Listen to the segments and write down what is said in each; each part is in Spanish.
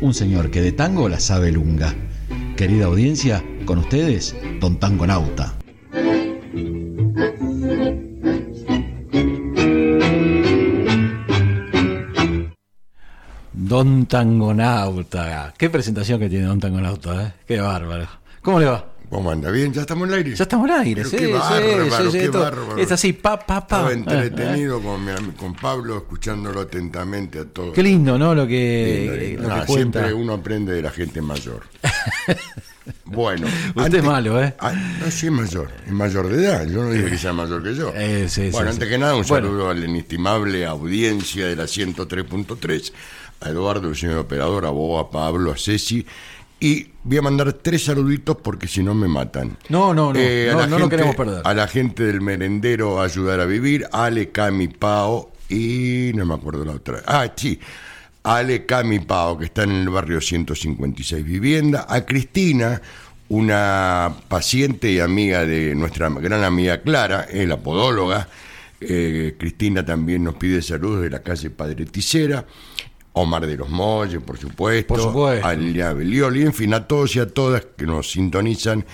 un señor que de tango la sabe lunga. Querida audiencia, con ustedes, Don Tangonauta. Don Tangonauta. Qué presentación que tiene Don Tangonauta, ¿eh? Qué bárbaro. ¿Cómo le va? ¿Cómo anda? ¿Bien? ¿Ya estamos en el aire? Ya estamos en el aire, Pero sí, qué bárbaro, sí, qué sí, todo- bárbaro. Es así, pa, pa, pa. Estaba entretenido con, Pablo, escuchándolo atentamente a todos. Qué lindo, ¿no? Lo que, lindo. lo que cuenta. siempre uno aprende de la gente mayor. bueno. Usted es malo, ¿eh? Ah, no, sí es mayor. Es mayor de edad. Yo no dije que sea mayor que yo. Eh, sí, bueno, antes que nada, un Bueno. saludo a la inestimable audiencia de la 103.3, a Eduardo, el señor operador, a vos, a Pablo, a Ceci. Y voy a mandar tres saluditos porque si no me matan. No, no, no, Eh, no, lo queremos perder. A la gente del merendero Ayudar a Vivir, Ale, Cami, Pao y no me acuerdo la otra. Ah, sí. Ale, Cami, Pao, que están en el barrio 156 Vivienda. A Cristina, una paciente y amiga de nuestra gran amiga Clara, eh, la podóloga. Eh, Cristina también nos pide saludos de la calle Padre Ticera. Omar de los Molles, por supuesto. Por supuesto. A Lilia Belioli, en fin, a todos y a todas que nos sintonizan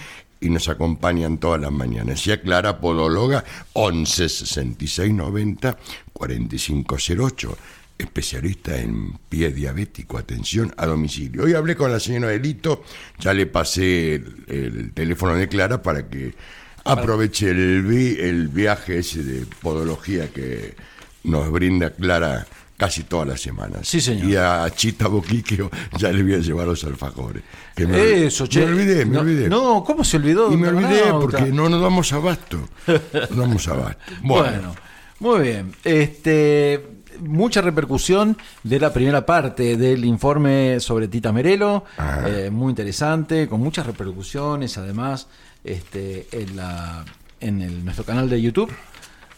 y nos acompañan todas las mañanas. Y a Clara Podóloga, 11 66 90 45 08, especialista en pie diabético, atención a domicilio. Hoy hablé con la señora Delito, ya le pasé el, el teléfono de Clara para que aproveche el, vi- el viaje ese de podología que nos brinda Clara casi todas las semanas. Sí, señor. Y a Chita Boquiqueo ya le voy a llevar los alfajores. Que me, Eso, che. Me olvidé, me no, olvidé. No, ¿cómo se olvidó? y me olvidé porque no nos damos abasto. No damos abasto. Bueno. Bueno, muy bien. Este, mucha repercusión de la primera parte del informe sobre Tita Merelo, Ah. eh, muy interesante, con muchas repercusiones, además, este, en la, en el, nuestro canal de YouTube,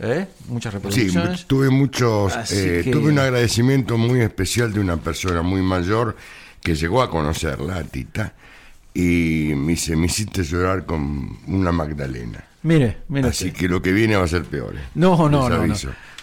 ¿eh? muchas sí, repercusiones. tuve muchos, eh, que- tuve un agradecimiento muy especial de una persona muy mayor que llegó a conocerla, Tita, y me dice, me hiciste llorar con una Magdalena. Mire, mire. Así que lo que viene va a ser peor. eh. No, no, no.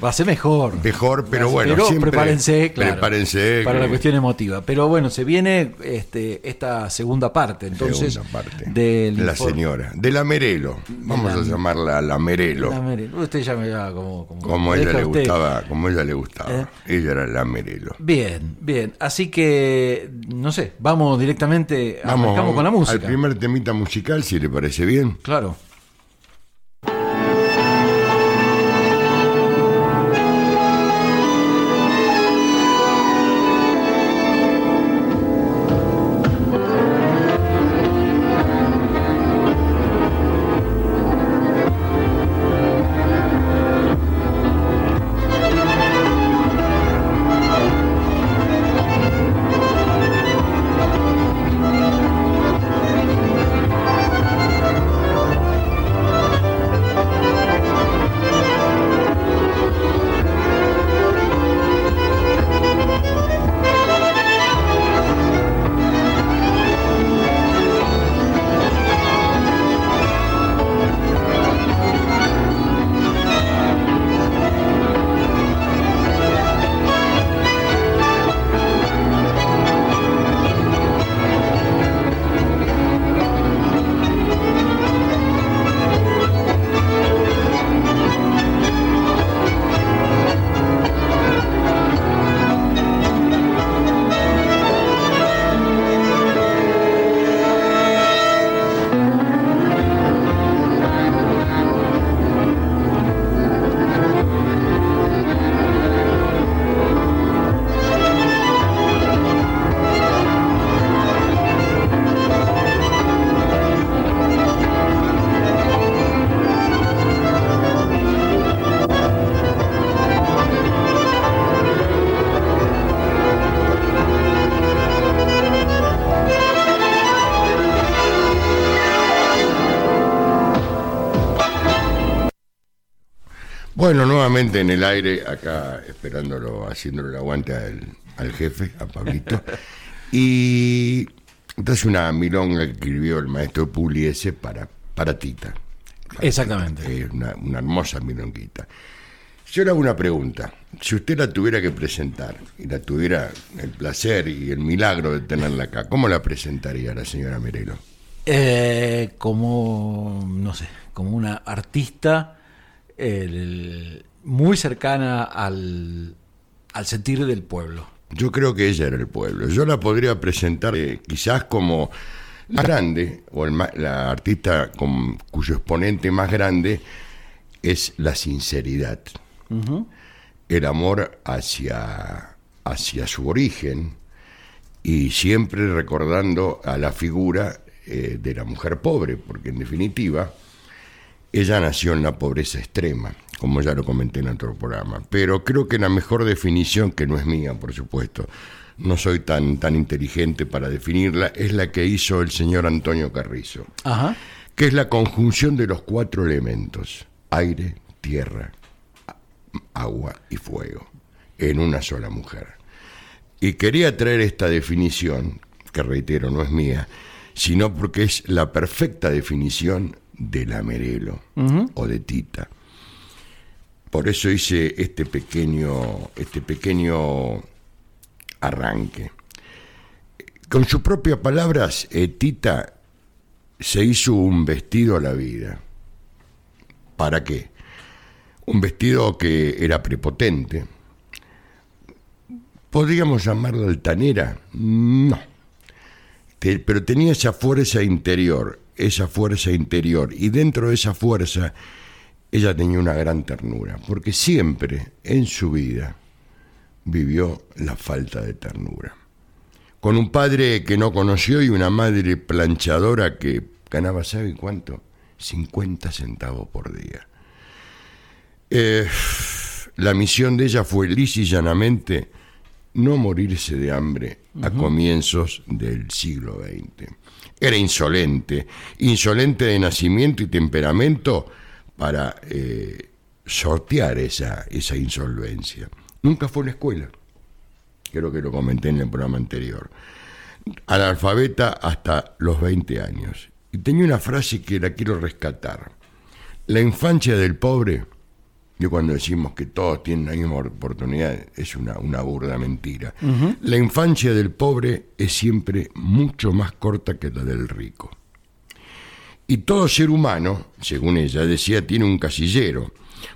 Va a ser mejor. Mejor, pero bueno, Pero siempre prepárense, claro. prepárense Para que- la cuestión emotiva. Pero bueno, se viene este, esta segunda parte, entonces. Segunda parte. del la informe- señora, de la Merelo. Vamos la- a llamarla la Merelo. La Merelo. Usted ya me va como. Como, como ella le gustaba, como ella le gustaba. ¿Eh? Ella era la Merelo. Bien, bien. Así que, no sé, vamos directamente. Vamos, arrancamos con la al música. primer temita musical, si le parece bien. Claro. Bueno, nuevamente en el aire, acá esperándolo, haciéndole el aguante al, al jefe, a Pablito. y entonces una milonga que escribió el maestro Pugliese para, para Tita. Exactamente. Es una, una hermosa milonguita. Yo le hago una pregunta. Si usted la tuviera que presentar y la tuviera el placer y el milagro de tenerla acá, ¿cómo la presentaría la señora Merelo? Eh, como, no sé, como una artista el- muy cercana al, al sentir del pueblo. Yo creo que ella era el pueblo. Yo la podría presentar eh, quizás como la grande, o el ma- la artista con- cuyo exponente más grande es la sinceridad. El amor hacia, hacia su origen y siempre recordando a la figura eh, de la mujer pobre, porque en definitiva ella nació en la pobreza extrema, como ya lo comenté en otro programa. Pero creo que la mejor definición, que no es mía, por supuesto, no soy tan, tan inteligente para definirla, es la que hizo el señor Antonio Carrizo, Ajá. que es la conjunción de los cuatro elementos, aire, tierra, agua y fuego, en una sola mujer. Y quería traer esta definición, que reitero, no es mía, sino porque es la perfecta definición de la Merelo o de Tita. Por eso hice este pequeño, este pequeño arranque. Con sus propias palabras, eh, Tita se hizo un vestido a la vida. ¿Para qué? Un vestido que era prepotente. ¿Podríamos llamarla altanera? No. Te- pero tenía esa fuerza interior, esa fuerza interior. Y dentro de esa fuerza, ella tenía una gran ternura, porque siempre en su vida vivió la falta de ternura. Con un padre que no conoció y una madre planchadora que ganaba, ¿sabe cuánto? 50 centavos por día. Eh, la misión de ella fue lisa y llanamente no morirse de hambre a comienzos del siglo XX. Era insolente, insolente de nacimiento y temperamento para eh, sortear esa, esa insolvencia. Nunca fue a la escuela, creo que lo comenté en el programa anterior. Analfabeta hasta los 20 años. Y tenía una frase que la quiero rescatar. La infancia del pobre, yo cuando decimos que todos tienen la misma oportunidad, es una, una burda mentira. La infancia del pobre es siempre mucho más corta que la del rico. Y todo ser humano, según ella decía, tiene un casillero.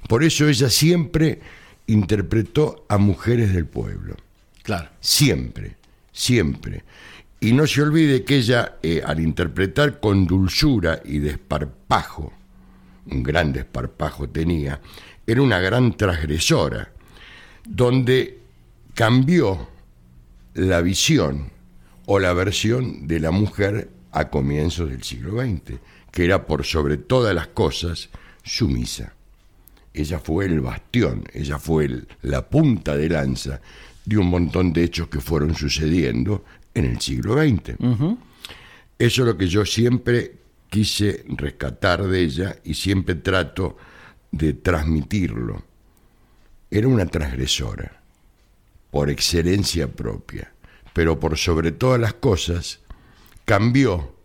Por eso ella siempre interpretó a mujeres del pueblo. Claro. Siempre, siempre. Y no se olvide que ella, eh, al interpretar con dulzura y desparpajo, un gran desparpajo tenía, era una gran transgresora, donde cambió la visión o la versión de la mujer a comienzos del siglo XX, que era por sobre todas las cosas sumisa. Ella fue el bastión, ella fue el- la punta de lanza de un montón de hechos que fueron sucediendo en el siglo XX. Eso es lo que yo siempre quise rescatar de ella y siempre trato de transmitirlo. Era una transgresora, por excelencia propia, pero por sobre todas las cosas, cambió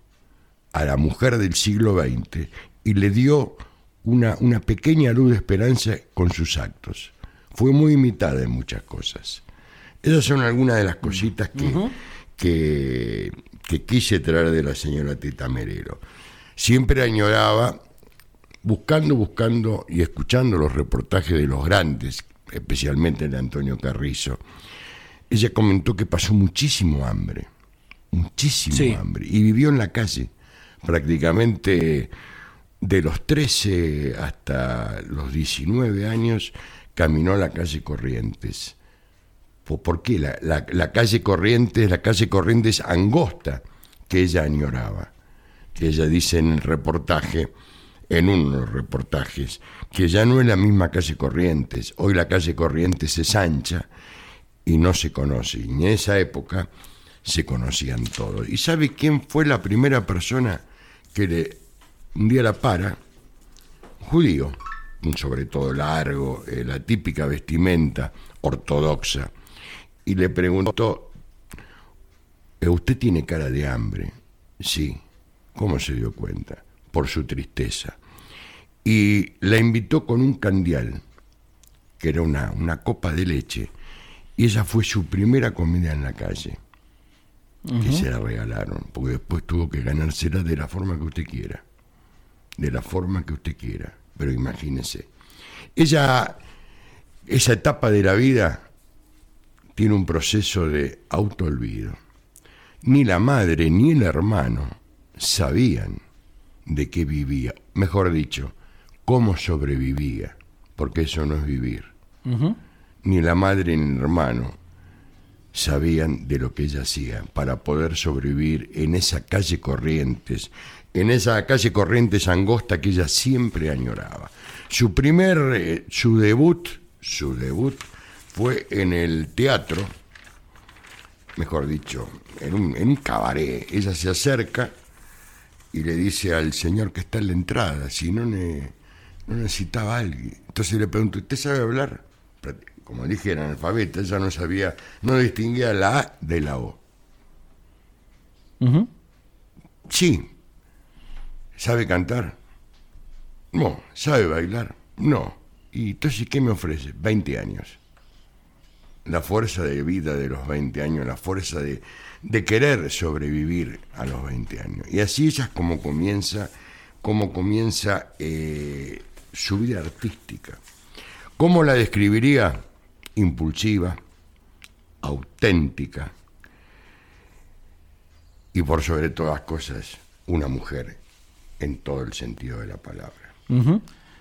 a la mujer del siglo XX y le dio una, una pequeña luz de esperanza con sus actos. Fue muy imitada en muchas cosas. Esas son algunas de las cositas que, que, que quise traer de la señora Tita Merero. Siempre añoraba, buscando, buscando y escuchando los reportajes de los grandes, especialmente el de Antonio Carrizo, ella comentó que pasó muchísimo hambre, muchísimo Sí. hambre, y vivió en la calle prácticamente de los 13 hasta los 19 años, caminó a la calle Corrientes. ¿Por, qué? La, la- la calle Corrientes, la calle Corrientes angosta que ella añoraba, que ella dice en el reportaje, en uno de los reportajes, que ya no es la misma calle Corrientes, hoy la calle Corrientes es ancha y no se conoce, y en esa época se conocían todos. ¿Y sabe quién fue la primera persona que le un día la para? Judío, sobre todo largo, eh, la típica vestimenta ortodoxa, y le preguntó, "Eh, ¿usted tiene cara de hambre? Sí. ¿Cómo se dio cuenta? Por su tristeza. Y la invitó con un candial que era una, una copa de leche, y esa fue su primera comida en la calle, que se la regalaron, porque después tuvo que ganársela de la forma que usted quiera, de la forma que usted quiera, pero imagínese. Ella, esa etapa de la vida tiene un proceso de autoolvido. Ni la madre ni el hermano sabían de qué vivía, mejor dicho, cómo sobrevivía, porque eso no es vivir. Ni la madre ni el hermano sabían de lo que ella hacía para poder sobrevivir en esa calle Corrientes, en esa calle Corrientes angosta que ella siempre añoraba. Su primer, eh, su debut, su debut fue en el teatro, mejor dicho, en un, en un cabaret. Ella se acerca y le dice al señor que está en la entrada, si no, no necesitaba alguien. Entonces le pregunto, ¿usted sabe hablar? Como dije, era analfabeta, ella no sabía, no distinguía la A de la O. Sí. ¿Sabe cantar? No. ¿Sabe bailar? No. ¿Y entonces qué me ofrece? 20 años. La fuerza de vida de los 20 años, la fuerza de, de querer sobrevivir a los 20 años. Y así ella es como comienza, como comienza eh, su vida artística. ¿Cómo la describiría? Impulsiva, auténtica y por sobre todas cosas, una mujer en todo el sentido de la palabra.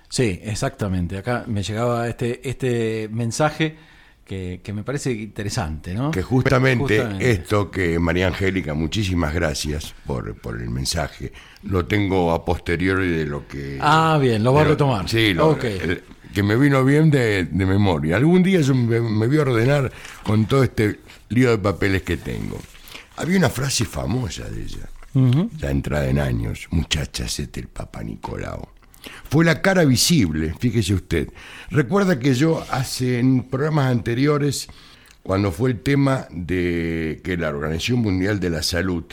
Sí, exactamente. Acá me llegaba este, este mensaje que, me parece interesante, ¿no? Que justamente, esto que María Angélica, muchísimas gracias por, por el mensaje, lo tengo a posteriori de lo que... Ah, bien, lo va a retomar. Sí, lo, que me vino bien de, memoria. Algún día yo me, voy a ordenar con todo este lío de papeles que tengo. Había una frase famosa de ella, ya entrada en años, muchacha, este el Papa Nicolau. Fue la cara visible, fíjese usted. Recuerda que yo hace en programas anteriores, cuando fue el tema de que la Organización Mundial de la Salud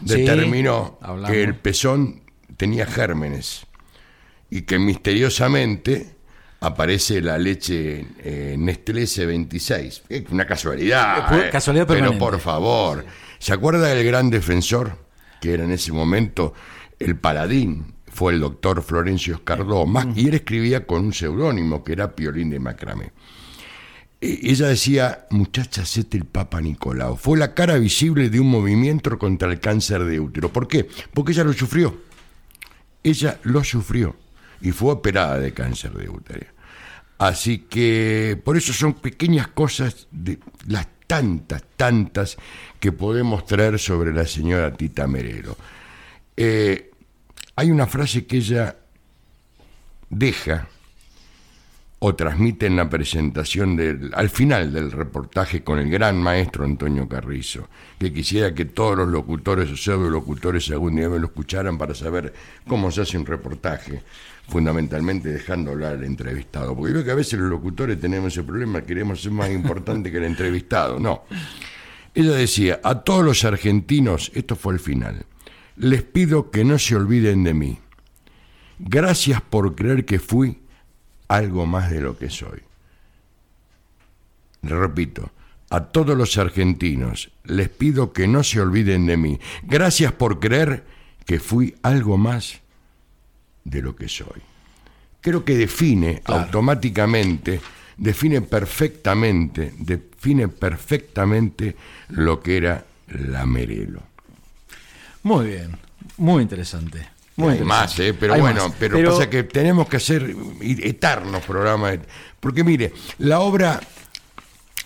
determinó que el pezón tenía gérmenes y que misteriosamente aparece la leche eh, Nestlé C26. Es una casualidad. Eh, casualidad Pero por favor, ¿se acuerda del gran defensor que era en ese momento el paladín fue el doctor Florencio Escardoma, y él escribía con un seudónimo que era Piolín de Macramé. E, ella decía, muchacha, sete el Papa Nicolau. Fue la cara visible de un movimiento contra el cáncer de útero. ¿Por qué? Porque ella lo sufrió. Ella lo sufrió y fue operada de cáncer de útero. Así que por eso son pequeñas cosas de las tantas, tantas que podemos traer sobre la señora Tita Merero. Eh, hay una frase que ella deja o transmite en la presentación del, al final del reportaje con el gran maestro Antonio Carrizo, que quisiera que todos los locutores o pseudo-locutores algún día me lo escucharan para saber cómo se hace un reportaje, fundamentalmente dejando hablar al entrevistado, porque veo que a veces los locutores tenemos ese problema, queremos ser más importante que el entrevistado, no. Ella decía, a todos los argentinos, esto fue el final, les pido que no se olviden de mí. Gracias por creer que fui algo más de lo que soy. Le repito, a todos los argentinos les pido que no se olviden de mí. Gracias por creer que fui algo más de lo que soy. Creo que define automáticamente, define perfectamente, define perfectamente lo que era la Merelo. Muy bien, muy interesante. Muy más, ¿eh? pero bueno, pero, pasa que tenemos que hacer eternos programas. Porque mire, la obra,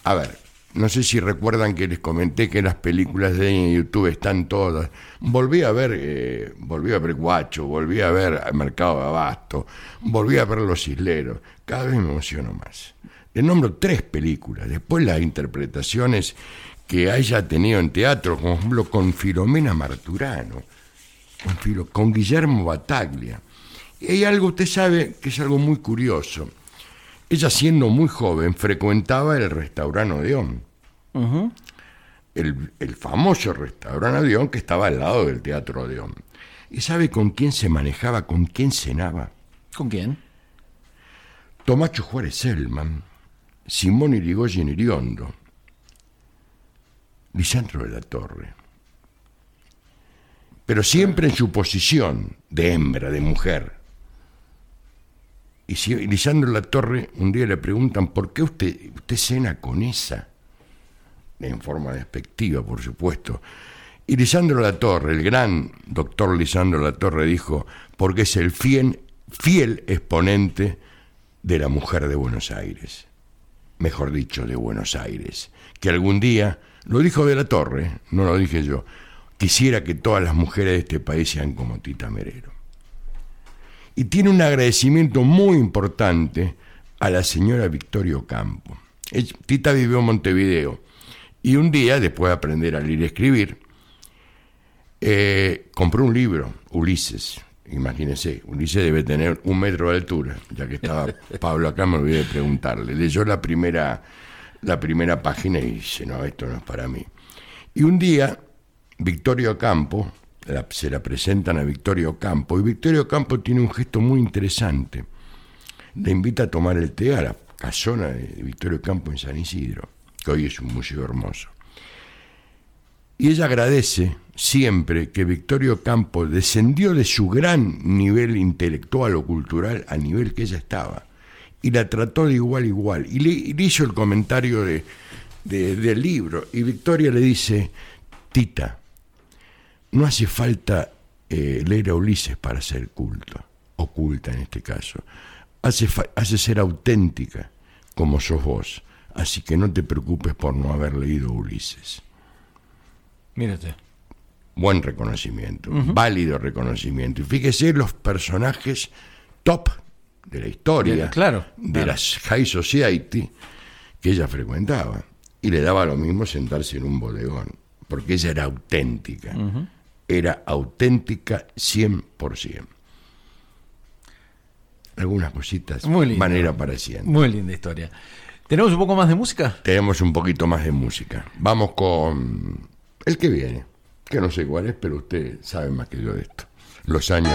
a ver, no sé si recuerdan que les comenté que las películas de YouTube están todas. Volví a ver, eh, volví a ver Guacho, volví a ver Mercado de Abasto, volví a ver Los Isleros. Cada vez me emociono más. Le nombro tres películas. Después las interpretaciones que haya tenido en teatro, por ejemplo, con Filomena Marturano, con, con Guillermo Bataglia. Y hay algo, usted sabe, que es algo muy curioso. Ella, siendo muy joven, frecuentaba el restaurante Odeón. el, el, famoso restaurante Odeón que estaba al lado del Teatro Odeón. ¿Y sabe con quién se manejaba, con quién cenaba? ¿Con quién? Tomacho Juárez Selman, Simón Irigoyen Iriondo, Lisandro de la Torre. Pero siempre en su posición de hembra, de mujer. Y si Lisandro de la Torre un día le preguntan por qué usted, usted cena con esa, en forma despectiva, por supuesto. Y Lisandro La Torre, el gran doctor Lisandro La Torre, dijo, porque es el fiel, fiel exponente de la mujer de Buenos Aires, mejor dicho, de Buenos Aires, que algún día, lo dijo de La Torre, no lo dije yo, quisiera que todas las mujeres de este país sean como Tita Merero. Y tiene un agradecimiento muy importante a la señora Victorio Campo. Tita vivió en Montevideo y un día, después de aprender a leer y escribir, eh, compró un libro, Ulises. Imagínense, Ulises debe tener un metro de altura, ya que estaba Pablo acá, me olvidé de preguntarle. Leyó la primera, la primera página y dice, no, esto no es para mí. Y un día, Victorio Campo, se la presentan a Victorio Campo, y Victorio Campo tiene un gesto muy interesante. Le invita a tomar el té a la casona de Victorio Campo en San Isidro, que hoy es un museo hermoso. Y ella agradece siempre que Victorio Campo descendió de su gran nivel intelectual o cultural al nivel que ella estaba y la trató de igual a igual. Y le, hizo el comentario de, del libro. Y Victoria le dice, Tita, no hace falta eh, leer a Ulises para ser culto, oculta en este caso. Hace, hace ser auténtica como sos vos. Así que no te preocupes por no haber leído Ulises. Mírate. Buen reconocimiento, válido reconocimiento. Y fíjese los personajes top de la historia, claro, de las high society que ella frecuentaba. Y le daba lo mismo sentarse en un bodegón, porque ella era auténtica. Era auténtica 100%. Algunas cositas Muy van a ir apareciendo. Muy linda historia. ¿Tenemos un poco más de música? Tenemos un poquito más de música. Vamos con el que viene, que no sé cuál es, pero usted sabe más que yo de esto. Los años.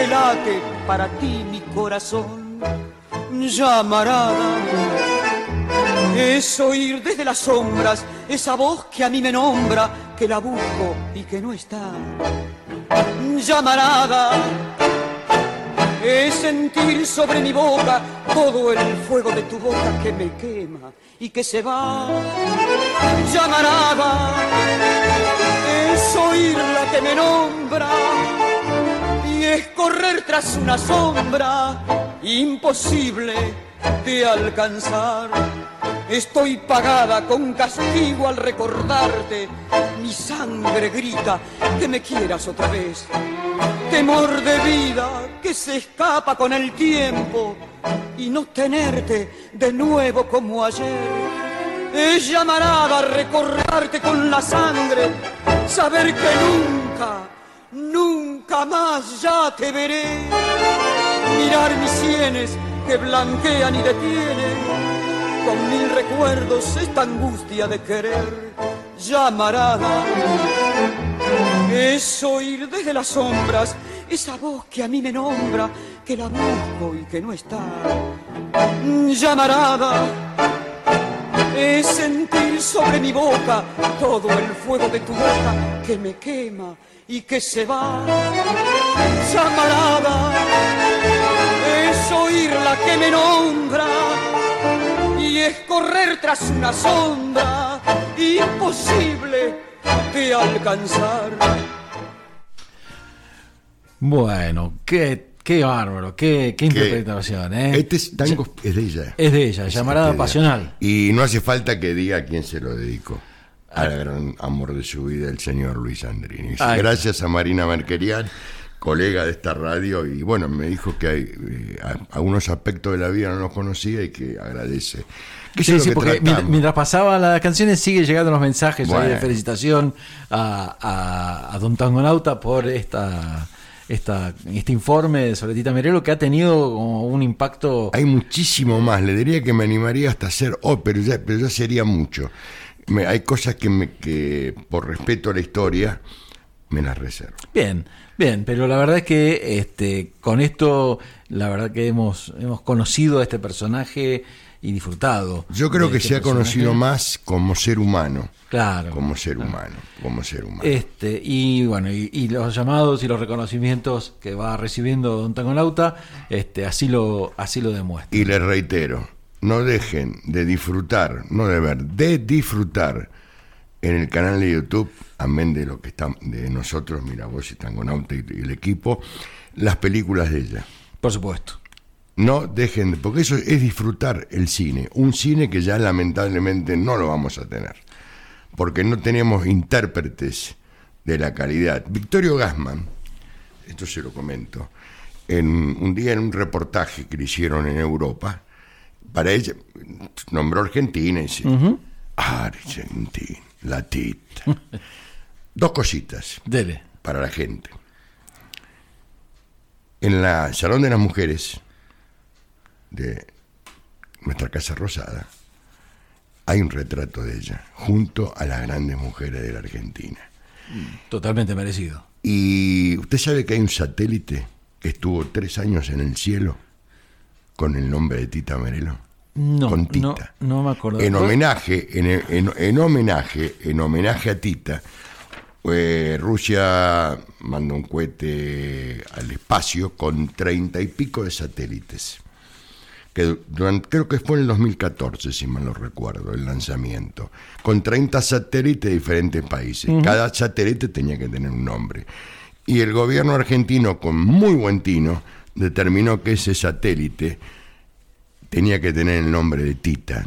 Que late para ti mi corazón. Llamarada es oír desde las sombras esa voz que a mí me nombra, que la busco y que no está. Llamarada es sentir sobre mi boca todo el fuego de tu boca que me quema y que se va. Llamarada es oír la que me nombra es correr tras una sombra imposible de alcanzar Estoy pagada con castigo al recordarte. Mi sangre grita que me quieras otra vez. Temor de vida que se escapa con el tiempo y no tenerte de nuevo como ayer. Es llamarada a recordarte con la sangre, saber que nunca, nunca más ya te veré. Mirar mis sienes que blanquean y detienen con mil recuerdos esta angustia de querer llamarada. Es oír desde las sombras esa voz que a mí me nombra, que la busco y que no está. Llamarada es sentir sobre mi boca todo el fuego de tu boca que me quema y que se va. Llamarada es oír la que me nombra y es correr tras una sombra imposible de alcanzar. Bueno, qué Qué bárbaro, qué, qué interpretación, ¿eh? Este es- tango es de ella. Es de ella, Es llamarada pasional. Y no hace falta que diga a quién se lo dedicó. Al gran amor de su vida, el señor Luis Andrini. Ay. Gracias a Marina Merquerian, colega de esta radio, y bueno, me dijo que hay eh, algunos aspectos de la vida no los conocía y que agradece. Eso Sí, sí, que porque mientras, mientras pasaba las canciones sigue llegando los mensajes de felicitación a, a, a Don Tangonauta por esta, esta, este informe sobre Tita Merelo que ha tenido como un impacto. Hay muchísimo más, le diría que me animaría hasta hacer ópera, ya- pero ya sería mucho. Me- hay cosas que, me, que por respeto a la historia me las reservo. Bien, bien, pero la verdad es que este, con esto, la verdad que hemos, hemos conocido a este personaje y disfrutado. Yo creo que este se ha personaje. conocido más como ser humano. Claro. Como ser humano, como ser humano. Este, y bueno, y, y los llamados y los reconocimientos que va recibiendo Don Tangonauta, este, así lo, así lo demuestra. Y les reitero, no dejen de disfrutar, no de ver, de disfrutar en el canal de YouTube, amén de lo que está de nosotros, mira vos y Tangonauta y, y el equipo, las películas de ella. Por supuesto. No dejen, de- porque eso es disfrutar el cine, un cine que ya lamentablemente no lo vamos a tener, porque no tenemos intérpretes de la calidad. Victorio Gassman, esto se lo comento, en un día en un reportaje que le hicieron en Europa, para ella nombró Argentina y dice, Argentina, la tita. Dos cositas Dele. para la gente. En la Salón de las Mujeres de nuestra Casa Rosada hay un retrato de ella junto a las grandes mujeres de la Argentina. Totalmente merecido. Y usted sabe que hay un satélite que estuvo tres años en el cielo con el nombre de Tita Merelo. No, con Tita. no me acuerdo. En homenaje, en, en- en homenaje, en homenaje a Tita, eh, Rusia mandó un cohete al espacio con treinta y pico de satélites. Que durante- creo que fue en el 2014, si mal no recuerdo, el lanzamiento. Con 30 satélites de diferentes países. Cada satélite tenía que tener un nombre. Y el gobierno argentino, con muy buen tino, determinó que ese satélite tenía que tener el nombre de Tita.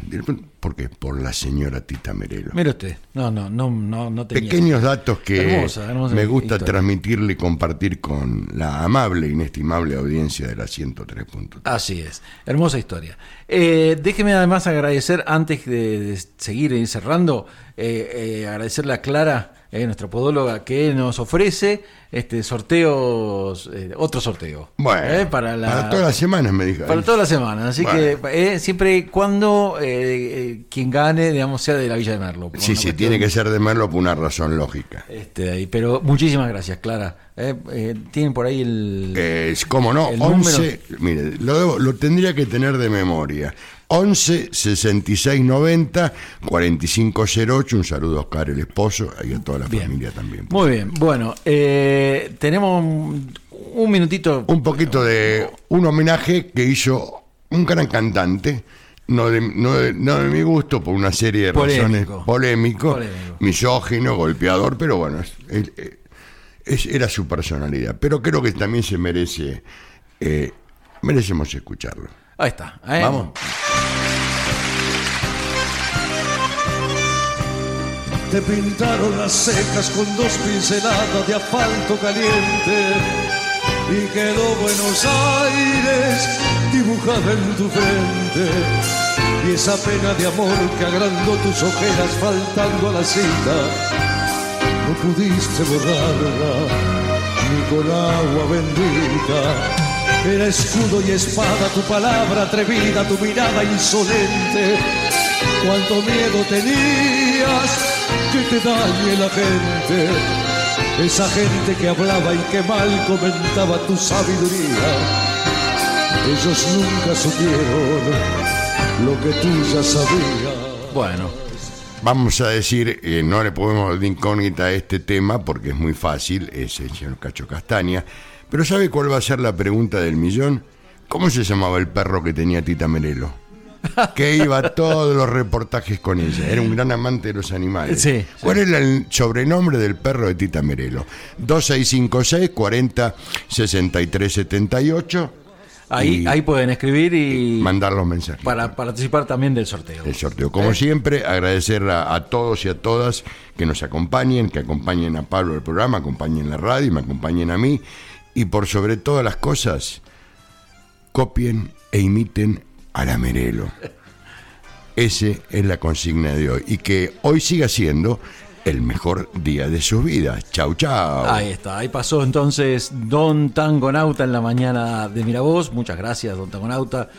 ¿Por qué? Por la señora Tita Merelo. Mire usted. No, no, no, no, no tenía. Pequeños datos que Hermosa, hermosa me gusta historia. transmitirle y compartir con la amable inestimable audiencia de la 103.3. Así es, hermosa historia. Eh, déjeme además agradecer, antes de, de seguir cerrando, eh, eh, agradecerle a Clara, eh, nuestra podóloga, que nos ofrece este sorteos, eh, otro sorteo. Bueno, eh, para, la, para todas las semanas me dijo. para todas las semanas. Así Bueno. que eh, siempre y cuando quien gane, digamos, sea de la Villa de Merlo. Sí, sí, cuestión- tiene que ser de Merlo por una razón lógica. Este, pero muchísimas gracias, Clara. Eh, eh, Tienen por ahí el... Es como no, El 11, mire, lo, debo- lo tendría que tener de memoria. 11 66 90 45 08. Un saludo a Oscar, el esposo, y a toda la Bien. familia también. Muy bien, bueno, eh, tenemos un, un minutito. un poquito de un homenaje que hizo un gran cantante, no de, no de, no de mi gusto, por una serie de Polémico. razones polémico, Polémico. misógino, golpeador, pero bueno, es- es- es- era su personalidad. Pero creo que también se merece, eh, merecemos escucharlo. Ahí está. ¿eh? Vamos. Te pintaron las cejas con dos pinceladas de asfalto caliente y quedó Buenos Aires dibujada en tu frente. Y esa pena de amor que agrandó tus ojeras faltando a la cita, no pudiste borrarla ni con agua bendita. Era escudo y espada tu palabra atrevida, tu mirada insolente. Cuánto miedo tenías que te dañe la gente. Esa gente que hablaba y que mal comentaba tu sabiduría. Ellos nunca supieron lo que tú ya sabías. Bueno, Vamos a decir, eh, no le podemos dar incógnita a este tema porque es muy fácil, es el señor Cacho Castaña. Pero ¿sabe cuál va a ser la pregunta del millón? ¿Cómo se llamaba el perro que tenía Tita Merelo? que iba a todos los reportajes con ella. Era un gran amante de los animales. Sí, ¿Cuál era el sobrenombre del perro de Tita Merelo? 2656 40 63 78. Ahí, Y- ahí pueden escribir y Mandar los mensajes. para participar también del sorteo. el sorteo. Como siempre, agradecer a, a todos y a todas que nos acompañen, que acompañen a Pablo el programa, acompañen la radio, me acompañen a mí y por sobre todas las cosas, copien e imiten a la Merelo. Esa es la consigna de hoy y que hoy siga siendo el mejor día de sus vidas. Chau, chau. Ahí está, ahí pasó entonces Don Tangonauta en la mañana de Miravoz. Muchas gracias, Don Tangonauta.